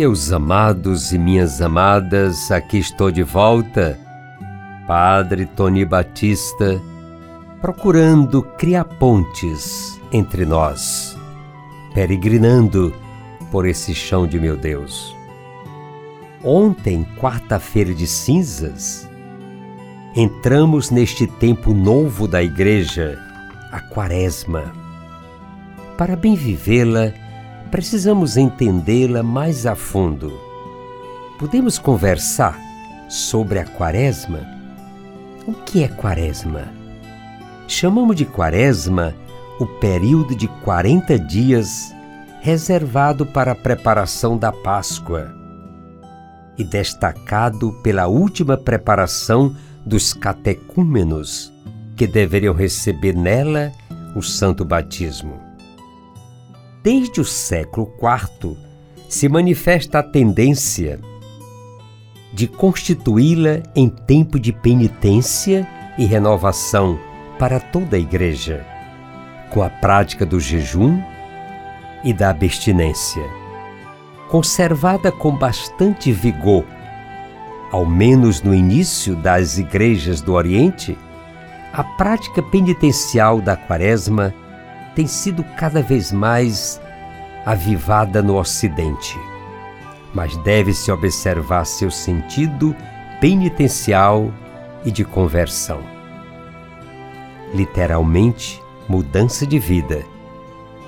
Meus amados e minhas amadas, aqui estou de volta, Padre Tony Batista, procurando criar pontes entre nós, peregrinando por esse chão de meu Deus. Ontem, quarta-feira de cinzas, entramos neste tempo novo da Igreja, a Quaresma. Para bem vivê-la, precisamos entendê-la mais a fundo. Podemos conversar sobre a Quaresma? O que é Quaresma? Chamamos de Quaresma o período de 40 dias reservado para a preparação da Páscoa e destacado pela última preparação dos catecúmenos que deveriam receber nela o santo batismo. Desde o século IV se manifesta a tendência de constituí-la em tempo de penitência e renovação para toda a Igreja, com a prática do jejum e da abstinência. Conservada com bastante vigor, ao menos no início das igrejas do Oriente, a prática penitencial da Quaresma tem sido cada vez mais avivada no Ocidente, mas deve-se observar seu sentido penitencial e de conversão. Literalmente, mudança de vida.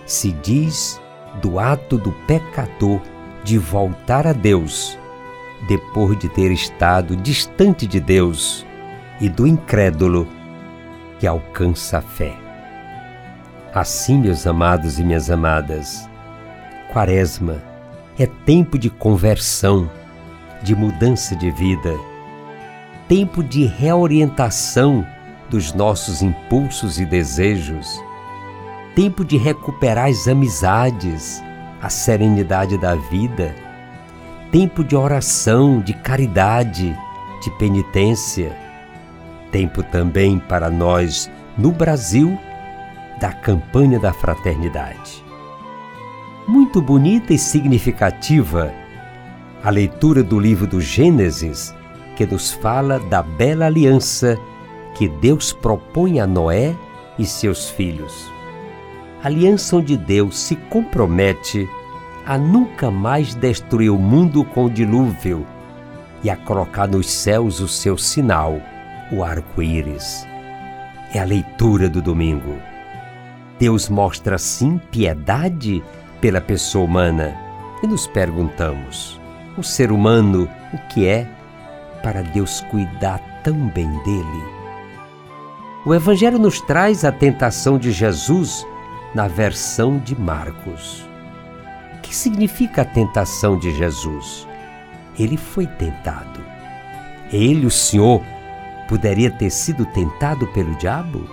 Se diz do ato do pecador de voltar a Deus depois de ter estado distante de Deus e do incrédulo que alcança a fé. Assim, meus amados e minhas amadas, Quaresma é tempo de conversão, de mudança de vida, tempo de reorientação dos nossos impulsos e desejos, tempo de recuperar as amizades, a serenidade da vida, tempo de oração, de caridade, de penitência, tempo também para nós no Brasil da campanha da fraternidade. Muito bonita e significativa a leitura do livro do Gênesis, que nos fala da bela aliança que Deus propõe a Noé e seus filhos. Aliança onde Deus se compromete a nunca mais destruir o mundo com o dilúvio e a colocar nos céus o seu sinal, o arco-íris. É a leitura do domingo. Deus mostra sim piedade pela pessoa humana e nos perguntamos: o ser humano o que é para Deus cuidar tão bem dele? O Evangelho nos traz a tentação de Jesus na versão de Marcos. O que significa a tentação de Jesus? Ele foi tentado. Ele, o Senhor, poderia ter sido tentado pelo diabo?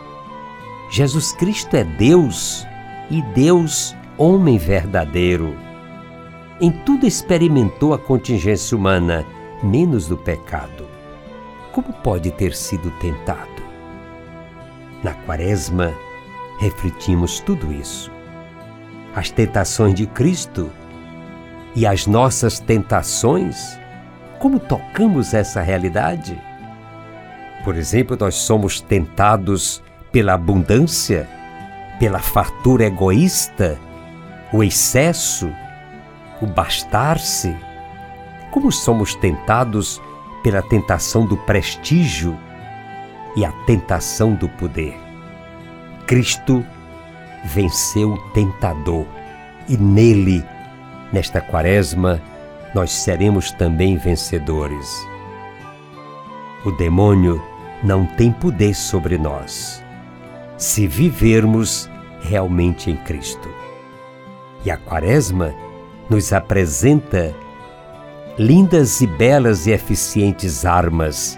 Jesus Cristo é Deus e Deus, homem verdadeiro. Em tudo experimentou a contingência humana, menos do pecado. Como pode ter sido tentado? Na Quaresma, refletimos tudo isso. As tentações de Cristo e as nossas tentações, como tocamos essa realidade? Por exemplo, nós somos tentados pela abundância, pela fartura egoísta, o excesso, o bastar-se? Como somos tentados pela tentação do prestígio e a tentação do poder? Cristo venceu o tentador e nele, nesta quaresma, nós seremos também vencedores. O demônio não tem poder sobre nós se vivermos realmente em Cristo. E a Quaresma nos apresenta lindas e belas e eficientes armas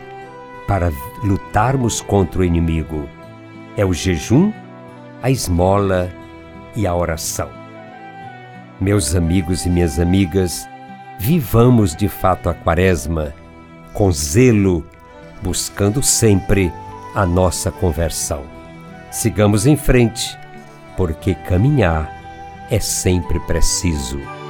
para lutarmos contra o inimigo. É o jejum, a esmola e a oração. Meus amigos e minhas amigas, vivamos de fato a Quaresma com zelo, buscando sempre a nossa conversão. Sigamos em frente, porque caminhar é sempre preciso.